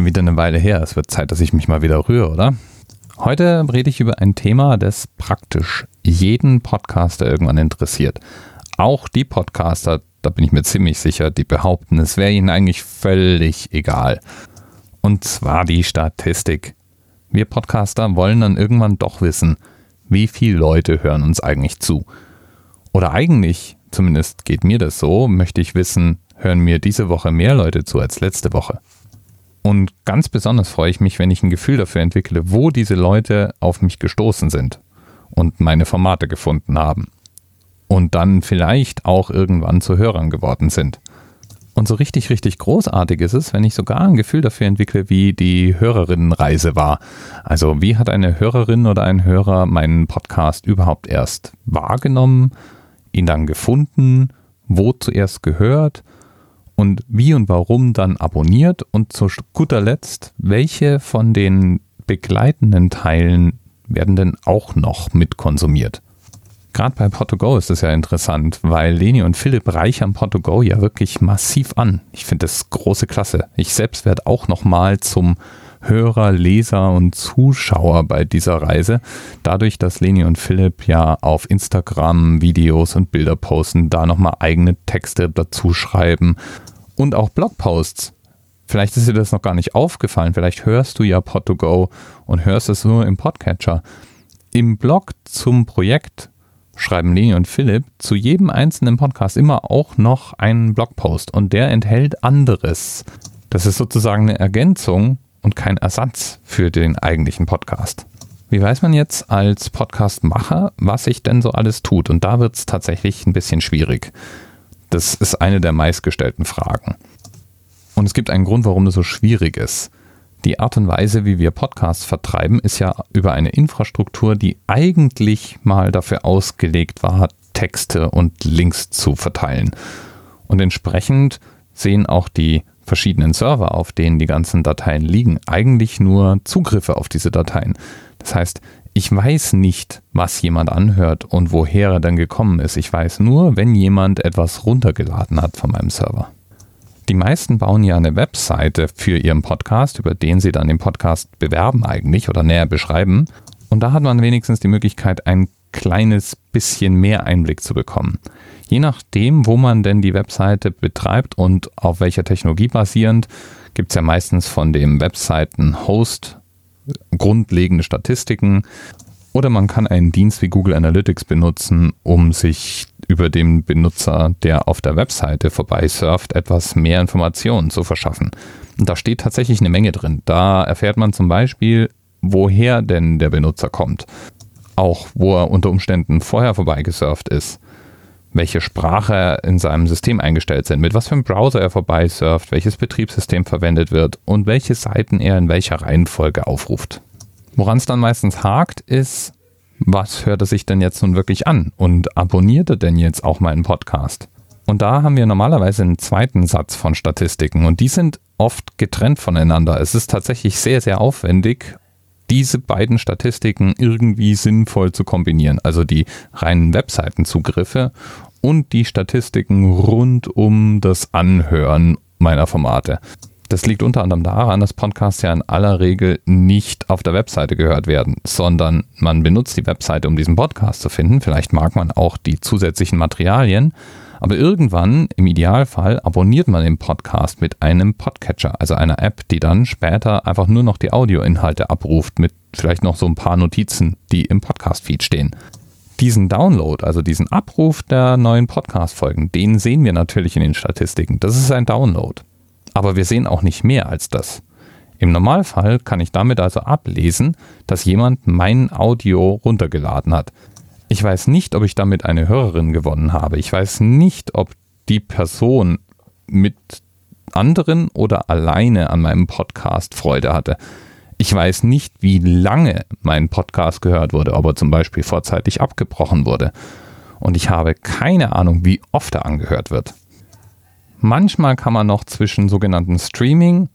schon wieder eine Weile her. Es wird Zeit, dass ich mich mal wieder rühre, oder? Heute rede ich über ein Thema, das praktisch jeden Podcaster irgendwann interessiert. Auch die Podcaster, da bin ich mir ziemlich sicher, die behaupten, es wäre ihnen eigentlich völlig egal. Und zwar die Statistik. Wir Podcaster wollen dann irgendwann doch wissen, wie viele Leute hören uns eigentlich zu. Oder eigentlich, zumindest geht mir das so, möchte ich wissen, hören mir diese Woche mehr Leute zu als letzte Woche. Und ganz besonders freue ich mich, wenn ich ein Gefühl dafür entwickle, wo diese Leute auf mich gestoßen sind und meine Formate gefunden haben. Und dann vielleicht auch irgendwann zu Hörern geworden sind. Und so richtig, richtig großartig ist es, wenn ich sogar ein Gefühl dafür entwickle, wie die Hörerinnenreise war. Also wie hat eine Hörerin oder ein Hörer meinen Podcast überhaupt erst wahrgenommen, ihn dann gefunden, wo zuerst gehört und wie und warum dann abonniert und zu guter Letzt, welche von den begleitenden Teilen werden denn auch noch mit konsumiert. Gerade bei Portugal ist das ja interessant, weil Leni und Philipp reichern Portugal ja wirklich massiv an. Ich finde das große Klasse. Ich selbst werde auch nochmal zum Hörer, Leser und Zuschauer bei dieser Reise. Dadurch, dass Leni und Philipp ja auf Instagram Videos und Bilder posten, da nochmal eigene Texte dazu schreiben und auch Blogposts. Vielleicht ist dir das noch gar nicht aufgefallen. Vielleicht hörst du ja Pod2Go und hörst es nur im Podcatcher. Im Blog zum Projekt schreiben Leni und Philipp zu jedem einzelnen Podcast immer auch noch einen Blogpost und der enthält anderes. Das ist sozusagen eine Ergänzung und kein Ersatz für den eigentlichen Podcast. Wie weiß man jetzt als Podcastmacher, was sich denn so alles tut? Und da wird es tatsächlich ein bisschen schwierig. Das ist eine der meistgestellten Fragen. Und es gibt einen Grund, warum das so schwierig ist. Die Art und Weise, wie wir Podcasts vertreiben, ist ja über eine Infrastruktur, die eigentlich mal dafür ausgelegt war, Texte und Links zu verteilen. Und entsprechend sehen auch die verschiedenen Server, auf denen die ganzen Dateien liegen, eigentlich nur Zugriffe auf diese Dateien. Das heißt, ich weiß nicht, was jemand anhört und woher er dann gekommen ist. Ich weiß nur, wenn jemand etwas runtergeladen hat von meinem Server. Die meisten bauen ja eine Webseite für ihren Podcast, über den sie dann den Podcast bewerben eigentlich oder näher beschreiben. Und da hat man wenigstens die Möglichkeit, ein kleines bisschen mehr Einblick zu bekommen. Je nachdem, wo man denn die Webseite betreibt und auf welcher Technologie basierend, gibt es ja meistens von dem Webseiten-Host grundlegende Statistiken. Oder man kann einen Dienst wie Google Analytics benutzen, um sich über den Benutzer, der auf der Webseite vorbeisurft, etwas mehr Informationen zu verschaffen. Und da steht tatsächlich eine Menge drin. Da erfährt man zum Beispiel, woher denn der Benutzer kommt. Auch wo er unter Umständen vorher vorbeigesurft ist. Welche Sprache in seinem System eingestellt sind, mit was für einem Browser er vorbeisurft, welches Betriebssystem verwendet wird und welche Seiten er in welcher Reihenfolge aufruft. Woran es dann meistens hakt, ist, was hört er sich denn jetzt nun wirklich an und abonniert er denn jetzt auch meinen Podcast? Und da haben wir normalerweise einen zweiten Satz von Statistiken und die sind oft getrennt voneinander. Es ist tatsächlich sehr, sehr aufwendig, diese beiden Statistiken irgendwie sinnvoll zu kombinieren. Also die reinen Webseitenzugriffe und die Statistiken rund um das Anhören meiner Formate. Das liegt unter anderem daran, dass Podcasts ja in aller Regel nicht auf der Webseite gehört werden, sondern man benutzt die Webseite, um diesen Podcast zu finden. Vielleicht mag man auch die zusätzlichen Materialien. Aber irgendwann, im Idealfall, abonniert man den Podcast mit einem Podcatcher, also einer App, die dann später einfach nur noch die Audioinhalte abruft, mit vielleicht noch so ein paar Notizen, die im Podcast-Feed stehen. Diesen Download, also diesen Abruf der neuen Podcast-Folgen, den sehen wir natürlich in den Statistiken. Das ist ein Download. Aber wir sehen auch nicht mehr als das. Im Normalfall kann ich damit also ablesen, dass jemand mein Audio runtergeladen hat. Ich weiß nicht, ob ich damit eine Hörerin gewonnen habe. Ich weiß nicht, ob die Person mit anderen oder alleine an meinem Podcast Freude hatte. Ich weiß nicht, wie lange mein Podcast gehört wurde, ob er zum Beispiel vorzeitig abgebrochen wurde. Und ich habe keine Ahnung, wie oft er angehört wird. Manchmal kann man noch zwischen sogenannten Streaming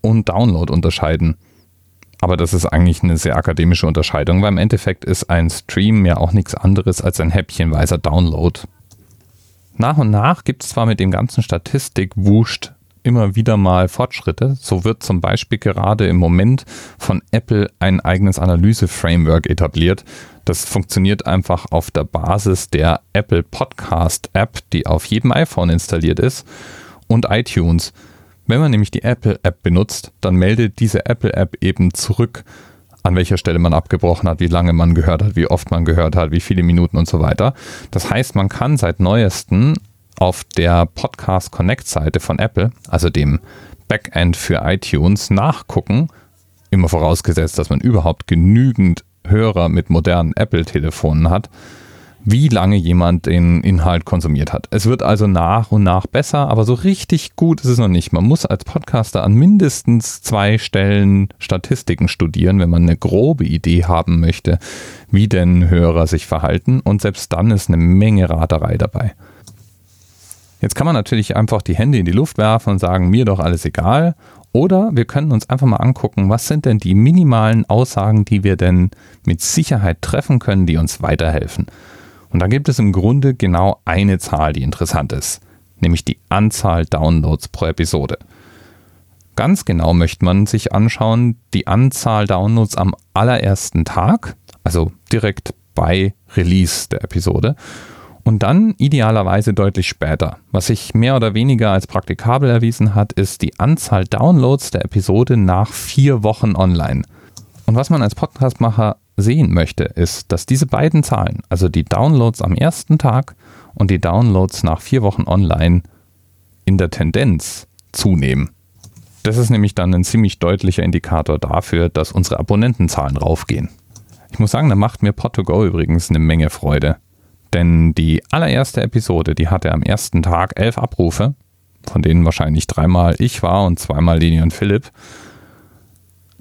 und Download unterscheiden. Aber das ist eigentlich eine sehr akademische Unterscheidung, weil im Endeffekt ist ein Stream ja auch nichts anderes als ein häppchenweiser Download. Nach und nach gibt es zwar mit dem ganzen Statistik-Wuscht immer wieder mal Fortschritte. So wird zum Beispiel gerade im Moment von Apple ein eigenes Analyse-Framework etabliert. Das funktioniert einfach auf der Basis der Apple Podcast App, die auf jedem iPhone installiert ist und iTunes. Wenn man nämlich die Apple App benutzt, dann meldet diese Apple App eben zurück, an welcher Stelle man abgebrochen hat, wie lange man gehört hat, wie oft man gehört hat, wie viele Minuten und so weiter. Das heißt, man kann seit neuestem auf der Podcast Connect Seite von Apple, also dem Backend für iTunes, nachgucken, immer vorausgesetzt, dass man überhaupt genügend Hörer mit modernen Apple-Telefonen hat, wie lange jemand den Inhalt konsumiert hat. Es wird also nach und nach besser, aber so richtig gut ist es noch nicht. Man muss als Podcaster an mindestens zwei Stellen Statistiken studieren, wenn man eine grobe Idee haben möchte, wie denn Hörer sich verhalten. Und selbst dann ist eine Menge Raterei dabei. Jetzt kann man natürlich einfach die Hände in die Luft werfen und sagen, mir doch alles egal. Oder wir können uns einfach mal angucken, was sind denn die minimalen Aussagen, die wir denn mit Sicherheit treffen können, die uns weiterhelfen. Und da gibt es im Grunde genau eine Zahl, die interessant ist, nämlich die Anzahl Downloads pro Episode. Ganz genau möchte man sich anschauen, die Anzahl Downloads am allerersten Tag, also direkt bei Release der Episode und dann idealerweise deutlich später. Was sich mehr oder weniger als praktikabel erwiesen hat, ist die Anzahl Downloads der Episode nach vier Wochen online. Und was man als Podcastmacher sehen möchte, ist, dass diese beiden Zahlen, also die Downloads am ersten Tag und die Downloads nach vier Wochen online, in der Tendenz zunehmen. Das ist nämlich dann ein ziemlich deutlicher Indikator dafür, dass unsere Abonnentenzahlen raufgehen. Ich muss sagen, da macht mir Pod2Go übrigens eine Menge Freude. Denn die allererste Episode, die hatte am ersten Tag elf Abrufe, von denen wahrscheinlich dreimal ich war und zweimal Leni und Philipp.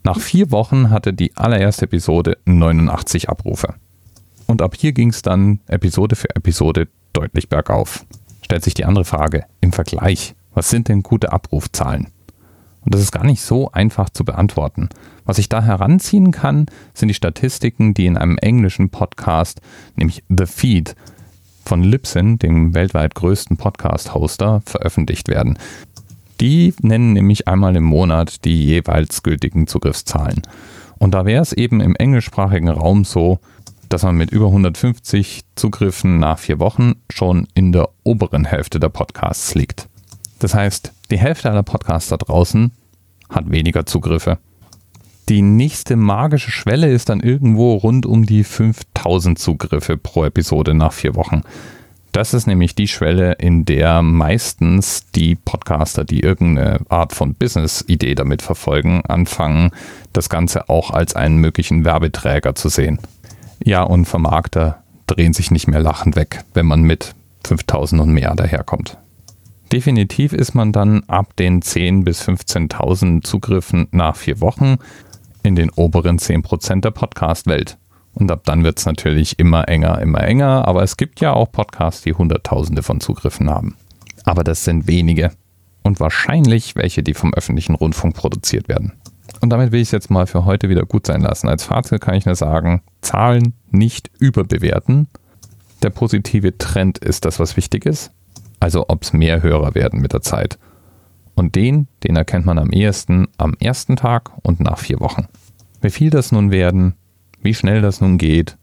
Nach vier Wochen hatte die allererste Episode 89 Abrufe. Und ab hier ging es dann Episode für Episode deutlich bergauf. Stellt sich die andere Frage, im Vergleich, was sind denn gute Abrufzahlen? Und das ist gar nicht so einfach zu beantworten. Was ich da heranziehen kann, sind die Statistiken, die in einem englischen Podcast, nämlich The Feed, von Libsyn, dem weltweit größten Podcast-Hoster, veröffentlicht werden. Die nennen nämlich einmal im Monat die jeweils gültigen Zugriffszahlen. Und da wäre es eben im englischsprachigen Raum so, dass man mit über 150 Zugriffen nach vier Wochen schon in der oberen Hälfte der Podcasts liegt. Das heißt, die Hälfte aller Podcasts da draußen hat weniger Zugriffe. Die nächste magische Schwelle ist dann irgendwo rund um die 5000 Zugriffe pro Episode nach vier Wochen. Das ist nämlich die Schwelle, in der meistens die Podcaster, die irgendeine Art von Business-Idee damit verfolgen, anfangen, das Ganze auch als einen möglichen Werbeträger zu sehen. Ja, und Vermarkter drehen sich nicht mehr lachend weg, wenn man mit 5000 und mehr daherkommt. Definitiv ist man dann ab den 10.000 bis 15.000 Zugriffen nach vier Wochen in den oberen 10% der Podcast-Welt. Und ab dann wird es natürlich immer enger, immer enger, aber es gibt ja auch Podcasts, die Hunderttausende von Zugriffen haben. Aber das sind wenige und wahrscheinlich welche, die vom öffentlichen Rundfunk produziert werden. Und damit will ich es jetzt mal für heute wieder gut sein lassen. Als Fazit kann ich nur sagen, Zahlen nicht überbewerten. Der positive Trend ist das, was wichtig ist also ob es mehr Hörer werden mit der Zeit. Und den, den erkennt man am ehesten am ersten Tag und nach vier Wochen. Wie viel das nun werden, wie schnell das nun geht,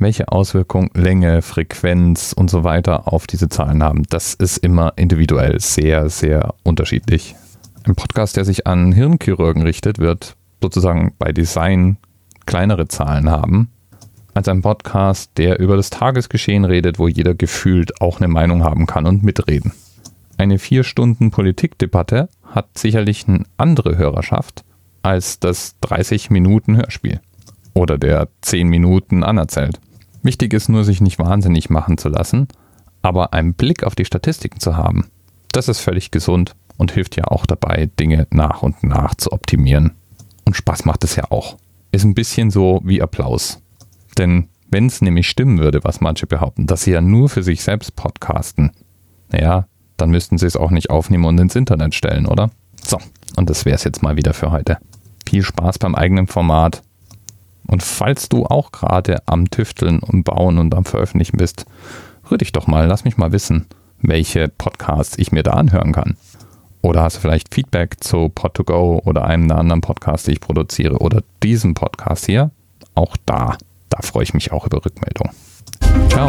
welche Auswirkungen Länge, Frequenz und so weiter auf diese Zahlen haben, das ist immer individuell sehr, sehr unterschiedlich. Ein Podcast, der sich an Hirnchirurgen richtet, wird sozusagen bei Design kleinere Zahlen haben, als ein Podcast, der über das Tagesgeschehen redet, wo jeder gefühlt auch eine Meinung haben kann und mitreden. Eine vier Stunden Politikdebatte hat sicherlich eine andere Hörerschaft als das 30 Minuten Hörspiel oder der 10 Minuten anerzählt. Wichtig ist nur, sich nicht wahnsinnig machen zu lassen, aber einen Blick auf die Statistiken zu haben. Das ist völlig gesund und hilft ja auch dabei, Dinge nach und nach zu optimieren. Und Spaß macht es ja auch. Ist ein bisschen so wie Applaus. Denn wenn es nämlich stimmen würde, was manche behaupten, dass sie ja nur für sich selbst podcasten, naja, dann müssten sie es auch nicht aufnehmen und ins Internet stellen, oder? So, und das wäre es jetzt mal wieder für heute. Viel Spaß beim eigenen Format. Und falls du auch gerade am Tüfteln und Bauen und am Veröffentlichen bist, rühr dich doch mal, lass mich mal wissen, welche Podcasts ich mir da anhören kann. Oder hast du vielleicht Feedback zu Pod2Go oder einem der anderen Podcasts, die ich produziere oder diesem Podcast hier? Auch da, da freue ich mich auch über Rückmeldung. Ciao.